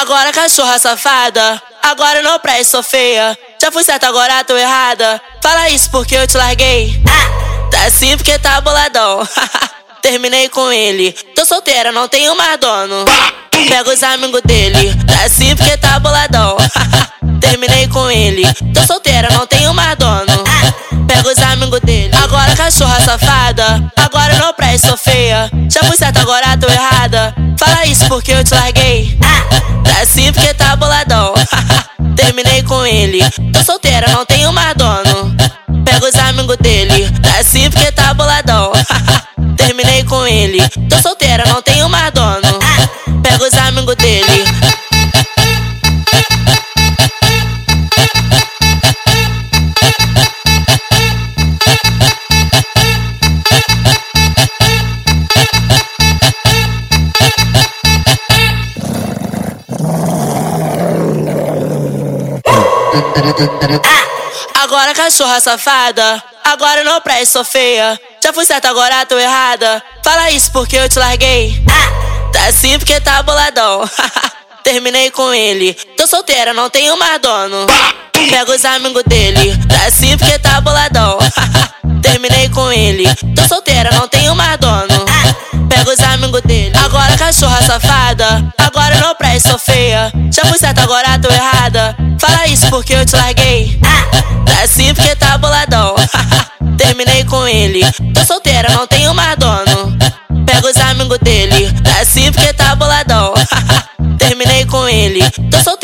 Agora cachorra safada, agora não presta, sou feia. Já fui certa, agora tô errada. Fala isso porque eu te larguei. Tá assim porque tá boladão. Terminei com ele. Tô solteira, não tenho mais dono. Pega os amigos dele. Tá assim porque tá boladão. Terminei com ele. Tô solteira, não tenho mais dono. Pega os amigos dele. Agora cachorra safada. Agora não presta, sou feia. Já fui certa, agora tô errada. Isso porque eu te larguei. Tá assim porque tá boladão. Terminei com ele. Tô solteira, não tenho mais dono. Pega os amigos dele. Tá assim porque tá boladão. Terminei com ele. Tô solteira, não tenho Agora cachorra safada, agora não presta, sou feia. Já fui certa, agora tô errada. Fala isso porque eu te larguei. Tá assim porque tá boladão. Terminei com ele. Tô solteira, não tenho mais dono. Pega os amigos dele. Tá assim porque tá boladão. Terminei com ele. Tô solteira, não tenho mais dono. Pega os amigos dele. Agora cachorra safada. Agora não presta, sou feia. Já fui certa, agora tô errada. Isso porque eu te larguei. Tá assim porque tá boladão. Terminei com ele. Tô solteira, não tenho mais dono. Pega os amigos dele. Tá assim porque tá boladão. Terminei com ele. Tô solteira,